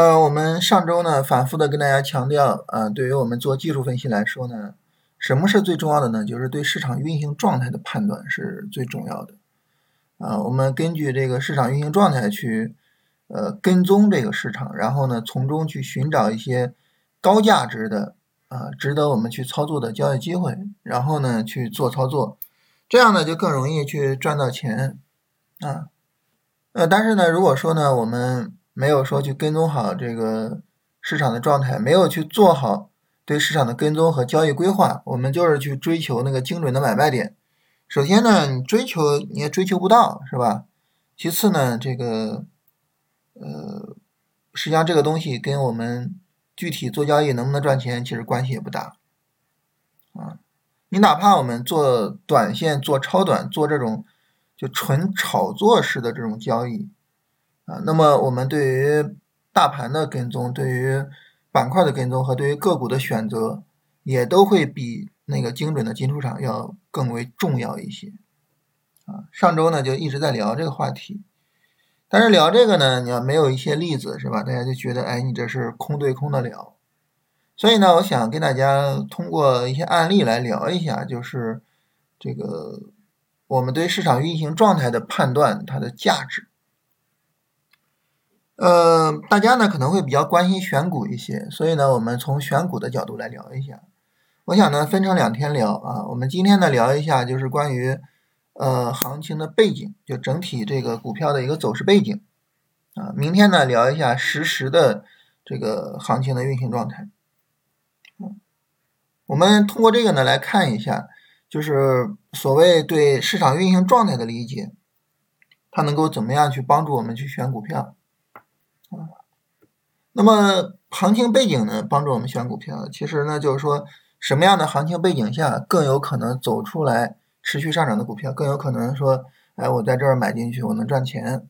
呃，我们上周呢反复的跟大家强调，啊，对于我们做技术分析来说呢，什么是最重要的呢？就是对市场运行状态的判断是最重要的。啊，我们根据这个市场运行状态去，呃，跟踪这个市场，然后呢，从中去寻找一些高价值的啊，值得我们去操作的交易机会，然后呢去做操作，这样呢就更容易去赚到钱啊。呃，但是呢，如果说呢，我们没有说去跟踪好这个市场的状态，没有去做好对市场的跟踪和交易规划，我们就是去追求那个精准的买卖点。首先呢，你追求你也追求不到，是吧？其次呢，这个呃，实际上这个东西跟我们具体做交易能不能赚钱其实关系也不大啊。你哪怕我们做短线、做超短、做这种就纯炒作式的这种交易。啊，那么我们对于大盘的跟踪、对于板块的跟踪和对于个股的选择，也都会比那个精准的进出场要更为重要一些。啊，上周呢就一直在聊这个话题，但是聊这个呢，你要没有一些例子是吧？大家就觉得，哎，你这是空对空的聊。所以呢，我想跟大家通过一些案例来聊一下，就是这个我们对市场运行状态的判断它的价值。呃，大家呢可能会比较关心选股一些，所以呢，我们从选股的角度来聊一下。我想呢分成两天聊啊，我们今天呢聊一下就是关于呃行情的背景，就整体这个股票的一个走势背景啊。明天呢聊一下实时的这个行情的运行状态。嗯，我们通过这个呢来看一下，就是所谓对市场运行状态的理解，它能够怎么样去帮助我们去选股票。啊，那么行情背景呢，帮助我们选股票。其实呢，就是说什么样的行情背景下更有可能走出来持续上涨的股票，更有可能说，哎，我在这儿买进去，我能赚钱。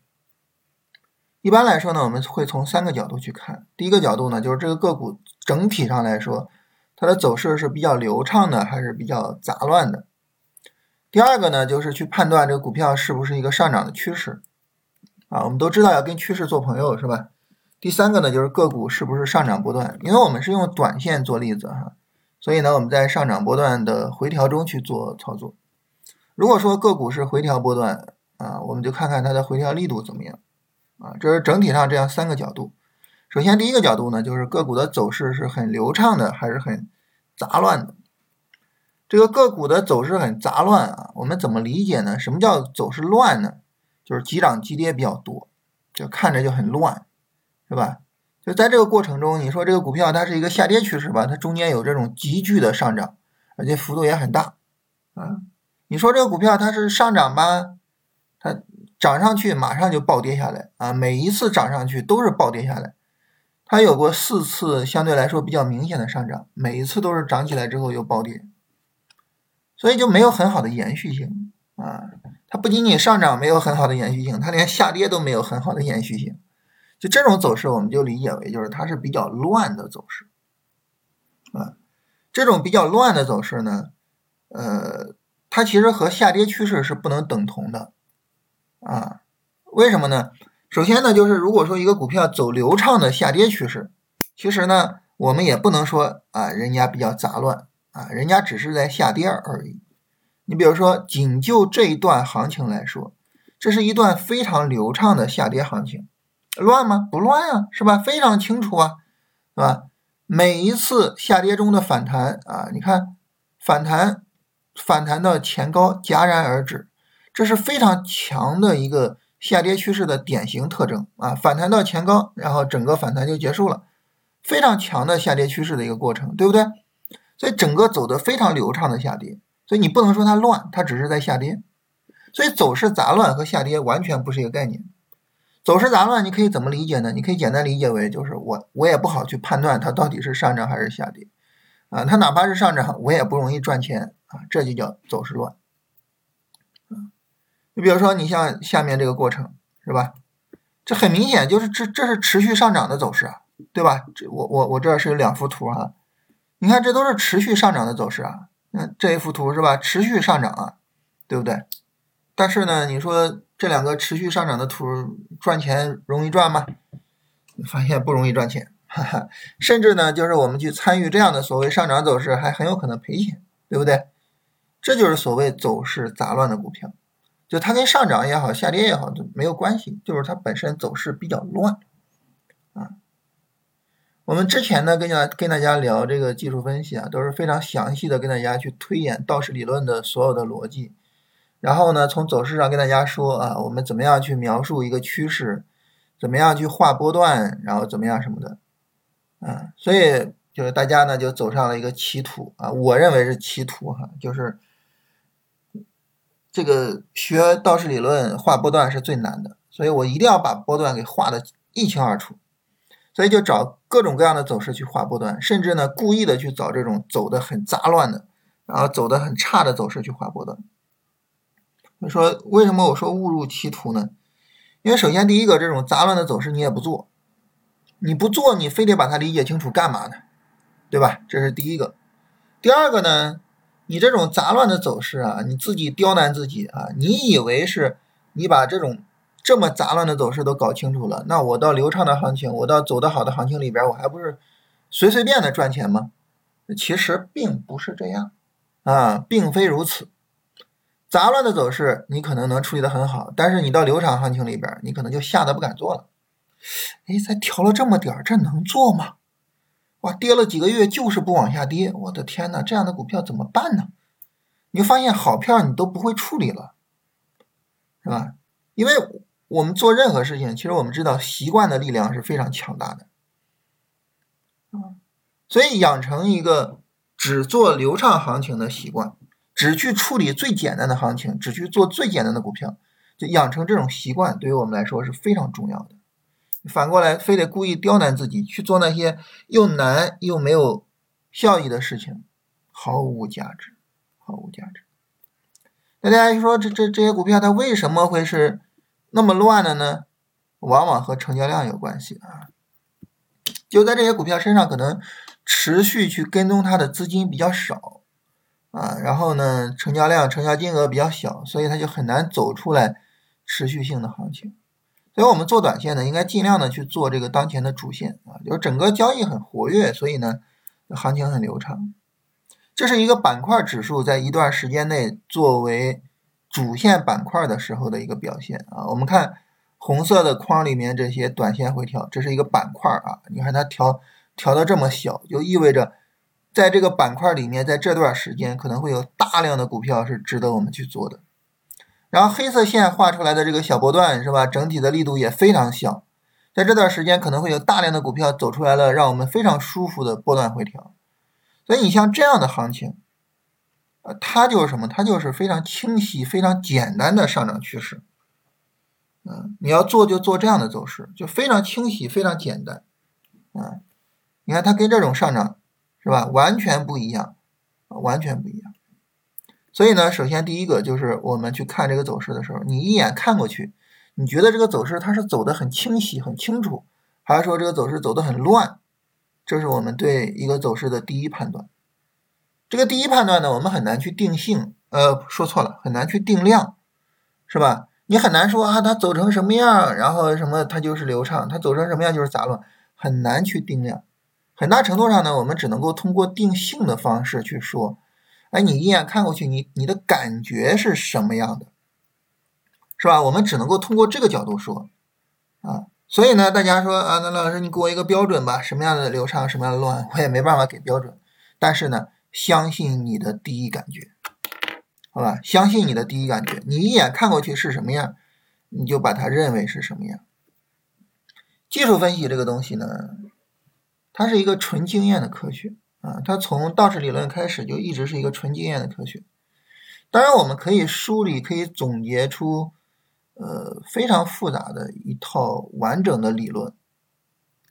一般来说呢，我们会从三个角度去看。第一个角度呢，就是这个个股整体上来说，它的走势是比较流畅的，还是比较杂乱的。第二个呢，就是去判断这个股票是不是一个上涨的趋势。啊，我们都知道要跟趋势做朋友，是吧？第三个呢，就是个股是不是上涨波段？因为我们是用短线做例子哈，所以呢，我们在上涨波段的回调中去做操作。如果说个股是回调波段啊，我们就看看它的回调力度怎么样啊。这是整体上这样三个角度。首先第一个角度呢，就是个股的走势是很流畅的，还是很杂乱的？这个个股的走势很杂乱啊，我们怎么理解呢？什么叫走势乱呢？就是急涨急跌比较多，就看着就很乱，是吧？就在这个过程中，你说这个股票它是一个下跌趋势吧？它中间有这种急剧的上涨，而且幅度也很大啊。你说这个股票它是上涨吧？它涨上去马上就暴跌下来啊！每一次涨上去都是暴跌下来。它有过四次相对来说比较明显的上涨，每一次都是涨起来之后又暴跌，所以就没有很好的延续性啊。它不仅仅上涨没有很好的延续性，它连下跌都没有很好的延续性。就这种走势，我们就理解为就是它是比较乱的走势啊。这种比较乱的走势呢，呃，它其实和下跌趋势是不能等同的啊。为什么呢？首先呢，就是如果说一个股票走流畅的下跌趋势，其实呢，我们也不能说啊，人家比较杂乱啊，人家只是在下跌而已。你比如说，仅就这一段行情来说，这是一段非常流畅的下跌行情，乱吗？不乱啊，是吧？非常清楚啊，是吧？每一次下跌中的反弹啊，你看反弹，反弹到前高戛然而止，这是非常强的一个下跌趋势的典型特征啊。反弹到前高，然后整个反弹就结束了，非常强的下跌趋势的一个过程，对不对？所以整个走的非常流畅的下跌。所以你不能说它乱，它只是在下跌。所以走势杂乱和下跌完全不是一个概念。走势杂乱你可以怎么理解呢？你可以简单理解为就是我我也不好去判断它到底是上涨还是下跌啊。它哪怕是上涨，我也不容易赚钱啊，这就叫走势乱。你比如说你像下面这个过程是吧？这很明显就是这这是持续上涨的走势啊，对吧？这我我我这是有两幅图啊，你看这都是持续上涨的走势啊。那这一幅图是吧？持续上涨啊，对不对？但是呢，你说这两个持续上涨的图赚钱容易赚吗？发现不容易赚钱，哈哈，甚至呢，就是我们去参与这样的所谓上涨走势，还很有可能赔钱，对不对？这就是所谓走势杂乱的股票，就它跟上涨也好，下跌也好都没有关系，就是它本身走势比较乱啊。我们之前呢跟大跟大家聊这个技术分析啊，都是非常详细的跟大家去推演道氏理论的所有的逻辑，然后呢从走势上跟大家说啊，我们怎么样去描述一个趋势，怎么样去画波段，然后怎么样什么的，啊，所以就是大家呢就走上了一个歧途啊，我认为是歧途哈，就是。这个学道氏理论画波段是最难的，所以我一定要把波段给画的一清二楚，所以就找各种各样的走势去画波段，甚至呢故意的去找这种走的很杂乱的，然后走的很差的走势去画波段。你说为什么我说误入歧途呢？因为首先第一个，这种杂乱的走势你也不做，你不做你非得把它理解清楚干嘛呢？对吧？这是第一个。第二个呢？你这种杂乱的走势啊，你自己刁难自己啊！你以为是你把这种这么杂乱的走势都搞清楚了，那我到流畅的行情，我到走得好的行情里边，我还不是随随便的赚钱吗？其实并不是这样啊，并非如此。杂乱的走势你可能能处理的很好，但是你到流畅行情里边，你可能就吓得不敢做了。哎，才调了这么点儿，这能做吗？哇，跌了几个月就是不往下跌，我的天呐，这样的股票怎么办呢？你发现好票你都不会处理了，是吧？因为我们做任何事情，其实我们知道习惯的力量是非常强大的，所以养成一个只做流畅行情的习惯，只去处理最简单的行情，只去做最简单的股票，就养成这种习惯，对于我们来说是非常重要的。反过来，非得故意刁难自己去做那些又难又没有效益的事情，毫无价值，毫无价值。那大家说，这这这些股票它为什么会是那么乱的呢？往往和成交量有关系啊。就在这些股票身上，可能持续去跟踪它的资金比较少啊，然后呢，成交量、成交金额比较小，所以它就很难走出来持续性的行情。所以我们做短线呢，应该尽量的去做这个当前的主线啊，就是整个交易很活跃，所以呢，行情很流畅。这是一个板块指数在一段时间内作为主线板块的时候的一个表现啊。我们看红色的框里面这些短线回调，这是一个板块啊，你看它调调的这么小，就意味着在这个板块里面，在这段时间可能会有大量的股票是值得我们去做的。然后黑色线画出来的这个小波段是吧？整体的力度也非常小，在这段时间可能会有大量的股票走出来了，让我们非常舒服的波段回调。所以你像这样的行情，它就是什么？它就是非常清晰、非常简单的上涨趋势。嗯，你要做就做这样的走势，就非常清晰、非常简单。嗯，你看它跟这种上涨是吧？完全不一样，完全不一样。所以呢，首先第一个就是我们去看这个走势的时候，你一眼看过去，你觉得这个走势它是走的很清晰、很清楚，还是说这个走势走的很乱？这是我们对一个走势的第一判断。这个第一判断呢，我们很难去定性，呃，说错了，很难去定量，是吧？你很难说啊，它走成什么样，然后什么它就是流畅，它走成什么样就是杂乱，很难去定量。很大程度上呢，我们只能够通过定性的方式去说。哎，你一眼看过去，你你的感觉是什么样的，是吧？我们只能够通过这个角度说啊。所以呢，大家说啊，那老师你给我一个标准吧，什么样的流畅，什么样的乱，我也没办法给标准。但是呢，相信你的第一感觉，好吧？相信你的第一感觉，你一眼看过去是什么样，你就把它认为是什么样。技术分析这个东西呢，它是一个纯经验的科学。啊，它从道氏理论开始就一直是一个纯经验的科学。当然，我们可以梳理、可以总结出，呃，非常复杂的一套完整的理论，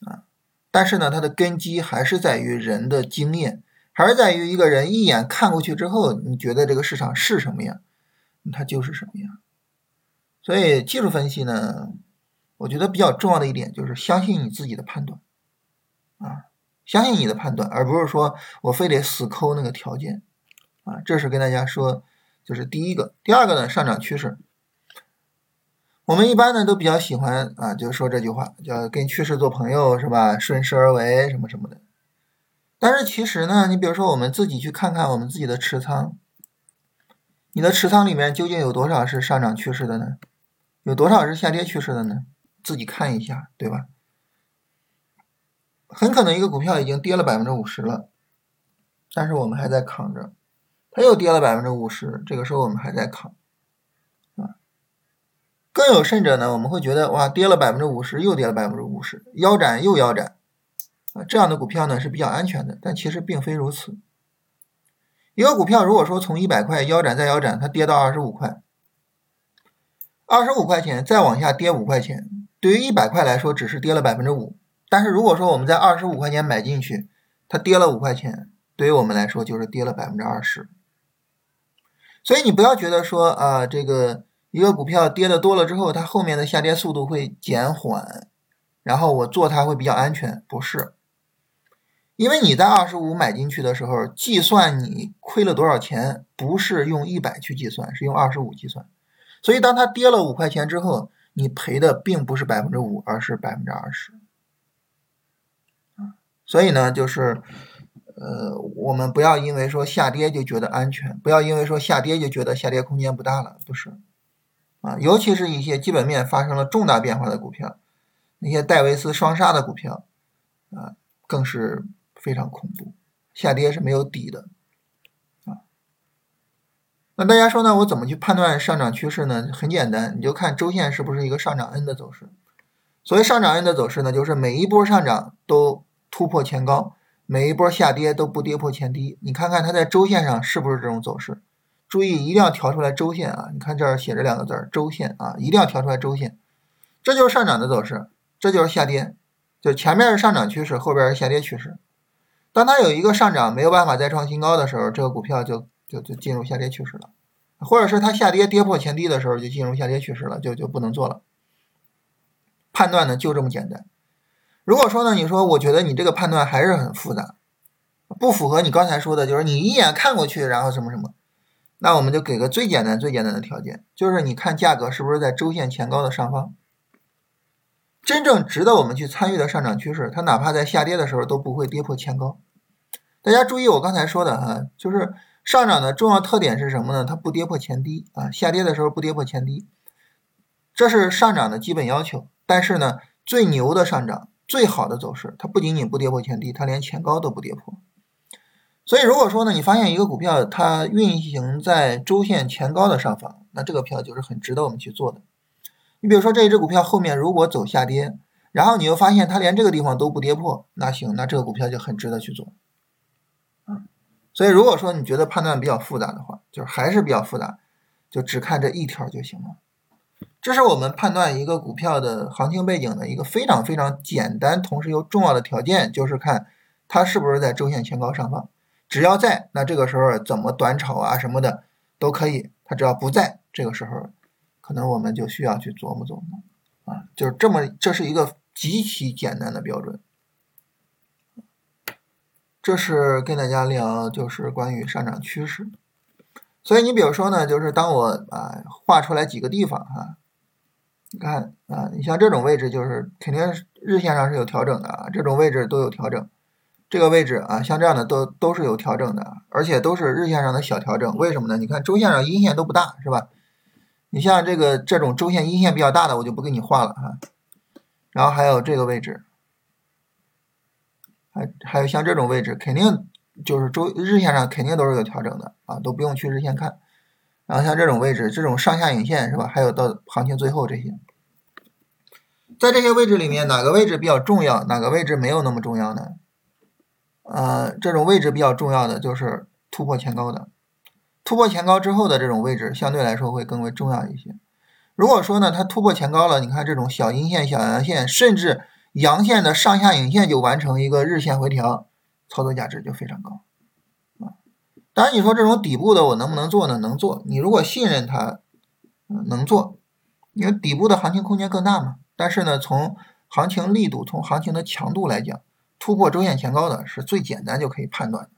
啊，但是呢，它的根基还是在于人的经验，还是在于一个人一眼看过去之后，你觉得这个市场是什么样，它就是什么样。所以，技术分析呢，我觉得比较重要的一点就是相信你自己的判断，啊。相信你的判断，而不是说我非得死抠那个条件，啊，这是跟大家说，就是第一个。第二个呢，上涨趋势，我们一般呢都比较喜欢啊，就说这句话，叫跟趋势做朋友，是吧？顺势而为，什么什么的。但是其实呢，你比如说我们自己去看看我们自己的持仓，你的持仓里面究竟有多少是上涨趋势的呢？有多少是下跌趋势的呢？自己看一下，对吧？很可能一个股票已经跌了百分之五十了，但是我们还在扛着，它又跌了百分之五十，这个时候我们还在扛。啊更有甚者呢，我们会觉得哇，跌了百分之五十，又跌了百分之五十，腰斩又腰斩，这样的股票呢是比较安全的，但其实并非如此。一个股票如果说从一百块腰斩再腰斩，它跌到二十五块，二十五块钱再往下跌五块钱，对于一百块来说只是跌了百分之五，但是如果说我们在二十五块钱买进去，它跌了五块钱，对于我们来说就是跌了百分之二十。所以你不要觉得说啊这个。一个股票跌的多了之后，它后面的下跌速度会减缓，然后我做它会比较安全，不是？因为你在二十五买进去的时候，计算你亏了多少钱，不是用一百去计算，是用二十五计算。所以当它跌了五块钱之后，你赔的并不是百分之五，而是百分之二十。所以呢，就是，呃，我们不要因为说下跌就觉得安全，不要因为说下跌就觉得下跌空间不大了，不是。啊，尤其是一些基本面发生了重大变化的股票，那些戴维斯双杀的股票，啊，更是非常恐怖，下跌是没有底的，啊。那大家说呢？我怎么去判断上涨趋势呢？很简单，你就看周线是不是一个上涨 N 的走势。所谓上涨 N 的走势呢，就是每一波上涨都突破前高，每一波下跌都不跌破前低。你看看它在周线上是不是这种走势？注意，一定要调出来周线啊！你看这儿写着两个字儿“周线”啊，一定要调出来周线。这就是上涨的走势，这就是下跌，就前面是上涨趋势，后边是下跌趋势。当它有一个上涨没有办法再创新高的时候，这个股票就就就进入下跌趋势了；或者是它下跌跌破前低的时候，就进入下跌趋势了，就就不能做了。判断呢就这么简单。如果说呢，你说我觉得你这个判断还是很复杂，不符合你刚才说的，就是你一眼看过去，然后什么什么。那我们就给个最简单、最简单的条件，就是你看价格是不是在周线前高的上方，真正值得我们去参与的上涨趋势，它哪怕在下跌的时候都不会跌破前高。大家注意我刚才说的哈，就是上涨的重要特点是什么呢？它不跌破前低啊，下跌的时候不跌破前低，这是上涨的基本要求。但是呢，最牛的上涨、最好的走势，它不仅仅不跌破前低，它连前高都不跌破。所以，如果说呢，你发现一个股票它运行在周线前高的上方，那这个票就是很值得我们去做的。你比如说这一只股票后面如果走下跌，然后你又发现它连这个地方都不跌破，那行，那这个股票就很值得去做。啊，所以如果说你觉得判断比较复杂的话，就是还是比较复杂，就只看这一条就行了。这是我们判断一个股票的行情背景的一个非常非常简单，同时又重要的条件，就是看它是不是在周线前高上方。只要在，那这个时候怎么短炒啊什么的都可以。它只要不在，这个时候可能我们就需要去琢磨琢磨啊，就是这么，这是一个极其简单的标准。这是跟大家聊，就是关于上涨趋势。所以你比如说呢，就是当我啊画出来几个地方哈，你看啊，你像这种位置就是肯定日线上是有调整的啊，这种位置都有调整。这个位置啊，像这样的都都是有调整的，而且都是日线上的小调整。为什么呢？你看周线上阴线都不大，是吧？你像这个这种周线阴线比较大的，我就不给你画了哈。然后还有这个位置，还还有像这种位置，肯定就是周日线上肯定都是有调整的啊，都不用去日线看。然后像这种位置，这种上下影线是吧？还有到行情最后这些，在这些位置里面，哪个位置比较重要？哪个位置没有那么重要呢？呃，这种位置比较重要的就是突破前高的，突破前高之后的这种位置相对来说会更为重要一些。如果说呢，它突破前高了，你看这种小阴线、小阳线，甚至阳线的上下影线就完成一个日线回调，操作价值就非常高啊。当然，你说这种底部的我能不能做呢？能做。你如果信任它，能做，因为底部的行情空间更大嘛。但是呢，从行情力度、从行情的强度来讲，突破周线前高的是最简单就可以判断，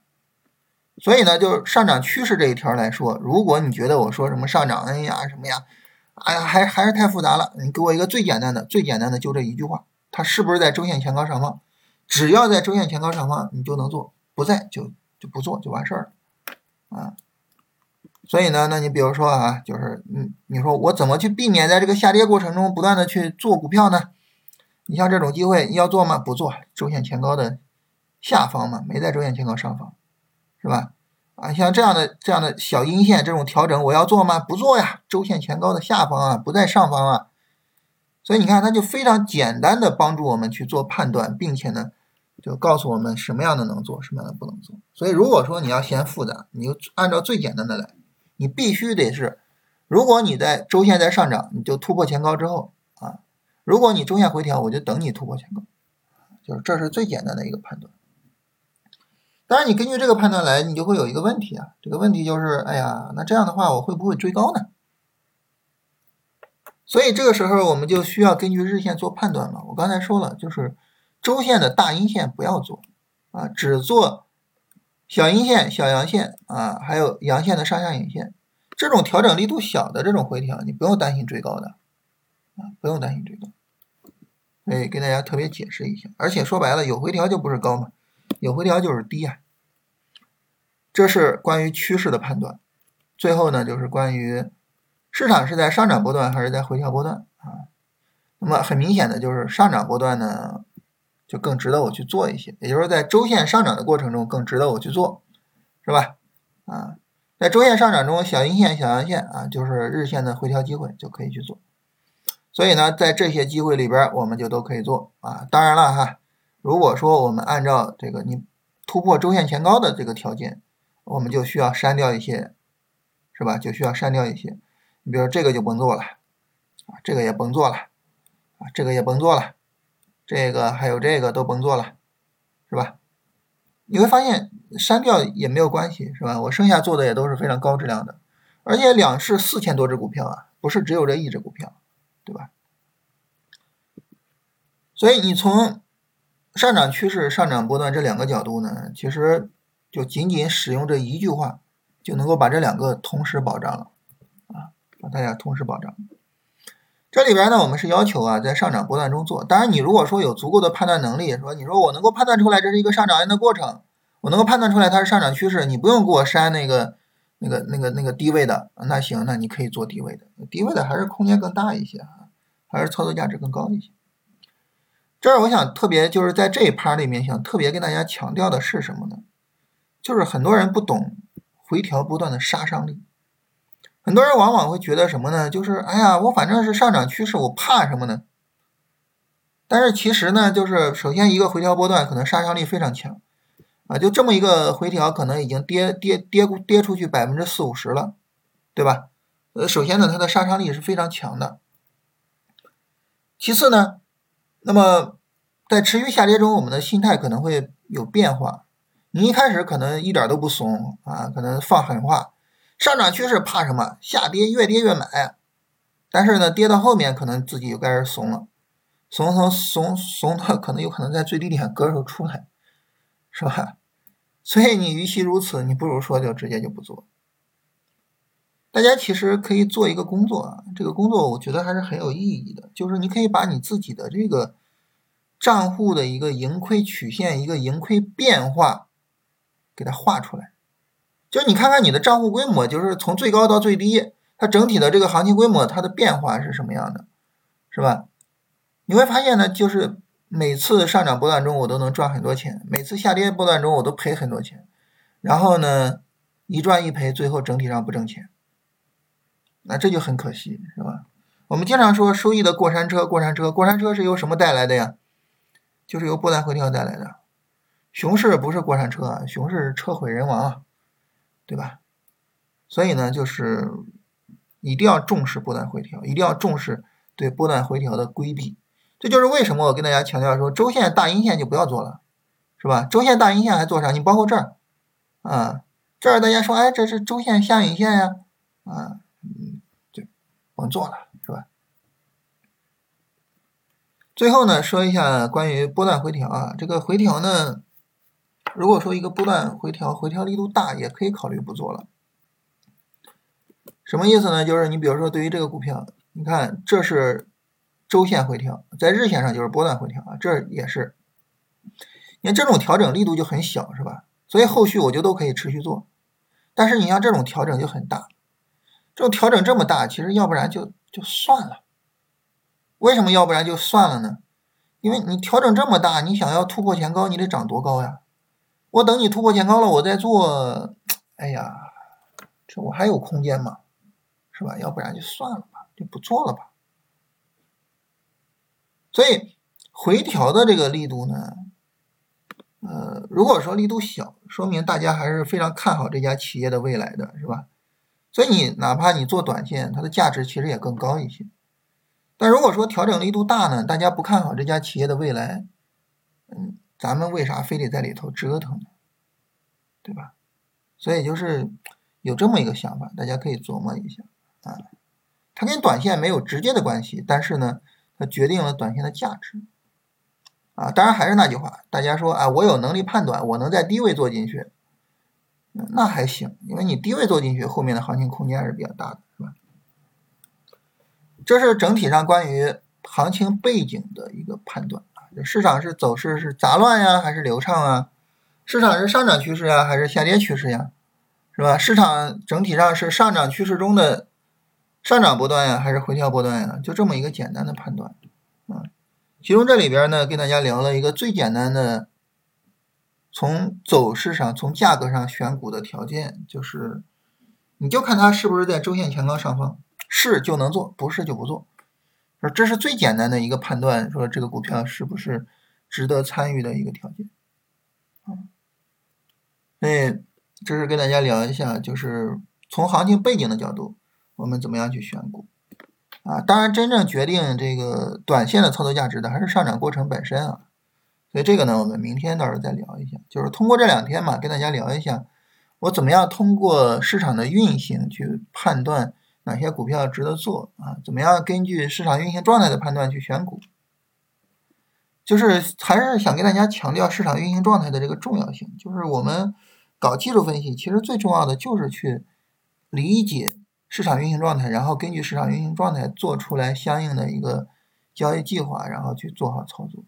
所以呢，就是上涨趋势这一条来说，如果你觉得我说什么上涨哎呀什么呀，哎呀，还还是太复杂了。你给我一个最简单的，最简单的就这一句话，它是不是在周线前高上方？只要在周线前高上方，你就能做；不在就就不做，就完事儿了啊。所以呢，那你比如说啊，就是你，你说我怎么去避免在这个下跌过程中不断的去做股票呢？你像这种机会要做吗？不做，周线前高的下方嘛，没在周线前高上方，是吧？啊，像这样的这样的小阴线这种调整，我要做吗？不做呀，周线前高的下方啊，不在上方啊。所以你看，它就非常简单的帮助我们去做判断，并且呢，就告诉我们什么样的能做，什么样的不能做。所以如果说你要嫌复杂，你就按照最简单的来，你必须得是，如果你在周线在上涨，你就突破前高之后啊；如果你周线回调，我就等你突破前高，就是这是最简单的一个判断。当然，你根据这个判断来，你就会有一个问题啊。这个问题就是，哎呀，那这样的话，我会不会追高呢？所以这个时候，我们就需要根据日线做判断了。我刚才说了，就是周线的大阴线不要做啊，只做小阴线、小阳线啊，还有阳线的上下影线。这种调整力度小的这种回调，你不用担心追高的啊，不用担心追高。所以跟大家特别解释一下。而且说白了，有回调就不是高嘛。有回调就是低啊，这是关于趋势的判断。最后呢，就是关于市场是在上涨波段还是在回调波段啊？那么很明显的就是上涨波段呢，就更值得我去做一些，也就是在周线上涨的过程中更值得我去做，是吧？啊，在周线上涨中，小阴线、小阳线啊，就是日线的回调机会，就可以去做。所以呢，在这些机会里边，我们就都可以做啊。当然了哈。如果说我们按照这个你突破周线前高的这个条件，我们就需要删掉一些，是吧？就需要删掉一些。你比如这个就甭做了，啊，这个也甭做了，啊，这个也甭做了，这个还有这个都甭做了，是吧？你会发现删掉也没有关系，是吧？我剩下做的也都是非常高质量的，而且两市四千多只股票啊，不是只有这一只股票，对吧？所以你从上涨趋势、上涨波段这两个角度呢，其实就仅仅使用这一句话，就能够把这两个同时保障了啊，把大家同时保障。这里边呢，我们是要求啊，在上涨波段中做。当然，你如果说有足够的判断能力，说你说我能够判断出来这是一个上涨的过程，我能够判断出来它是上涨趋势，你不用给我删那个、那个、那个、那个低位的，那行，那你可以做低位的，低位的还是空间更大一些啊，还是操作价值更高一些。这儿我想特别就是在这一趴里面想特别跟大家强调的是什么呢？就是很多人不懂回调波段的杀伤力，很多人往往会觉得什么呢？就是哎呀，我反正是上涨趋势，我怕什么呢？但是其实呢，就是首先一个回调波段可能杀伤力非常强啊，就这么一个回调可能已经跌跌跌跌出去百分之四五十了，对吧？呃，首先呢，它的杀伤力是非常强的，其次呢。那么，在持续下跌中，我们的心态可能会有变化。你一开始可能一点都不怂啊，可能放狠话，上涨趋势怕什么？下跌越跌越买。但是呢，跌到后面可能自己就开始怂了，怂怂怂怂到可能有可能在最低点割手出来，是吧？所以你与其如此，你不如说就直接就不做。大家其实可以做一个工作啊，这个工作我觉得还是很有意义的，就是你可以把你自己的这个账户的一个盈亏曲线、一个盈亏变化给它画出来，就你看看你的账户规模，就是从最高到最低，它整体的这个行情规模它的变化是什么样的，是吧？你会发现呢，就是每次上涨波段中我都能赚很多钱，每次下跌波段中我都赔很多钱，然后呢一赚一赔，最后整体上不挣钱。那这就很可惜，是吧？我们经常说收益的过山车，过山车，过山车是由什么带来的呀？就是由波段回调带来的。熊市不是过山车啊，熊市车毁人亡啊，对吧？所以呢，就是一定要重视波段回调，一定要重视对波段回调的规避。这就是为什么我跟大家强调说，周线大阴线就不要做了，是吧？周线大阴线还做啥？你包括这儿啊，这儿大家说，哎，这是周线下影线呀，啊。嗯，就甭做了，是吧？最后呢，说一下关于波段回调啊，这个回调呢，如果说一个波段回调，回调力度大，也可以考虑不做了。什么意思呢？就是你比如说，对于这个股票，你看这是周线回调，在日线上就是波段回调啊，这也是。你看这种调整力度就很小，是吧？所以后续我就都可以持续做。但是你像这种调整就很大，这调整这么大，其实要不然就就算了。为什么要不然就算了呢？因为你调整这么大，你想要突破前高，你得涨多高呀？我等你突破前高了，我再做。哎呀，这我还有空间吗？是吧？要不然就算了吧，就不做了吧。所以回调的这个力度呢？呃，如果说力度小，说明大家还是非常看好这家企业的未来的，是吧？所以你哪怕你做短线，它的价值其实也更高一些。但如果说调整力度大呢，大家不看好这家企业的未来，嗯，咱们为啥非得在里头折腾呢？对吧？所以就是有这么一个想法，大家可以琢磨一下啊。它跟短线没有直接的关系，但是呢，它决定了短线的价值。啊，当然还是那句话，大家说啊，我有能力判断，我能在低位做进去，那还行，因为你低位做进去，后面的行情空间还是比较大的，是吧？这是整体上关于行情背景的一个判断啊，市场是走势是杂乱呀，还是流畅啊？市场是上涨趋势呀，还是下跌趋势呀？是吧？市场整体上是上涨趋势中的上涨波段呀，还是回调波段呀？就这么一个简单的判断啊。其中这里边呢，跟大家聊了一个最简单的，从走势上、从价格上选股的条件，就是你就看它是不是在周线前高上方，是就能做，不是就不做。说这是最简单的一个判断，说这个股票是不是值得参与的一个条件。啊，所以这是跟大家聊一下，就是从行情背景的角度，我们怎么样去选股。啊，当然，真正决定这个短线的操作价值的还是上涨过程本身啊。所以这个呢，我们明天到时候再聊一下。就是通过这两天嘛，跟大家聊一下，我怎么样通过市场的运行去判断哪些股票值得做啊？怎么样根据市场运行状态的判断去选股？就是还是想跟大家强调市场运行状态的这个重要性。就是我们搞技术分析，其实最重要的就是去理解。市场运行状态，然后根据市场运行状态做出来相应的一个交易计划，然后去做好操作。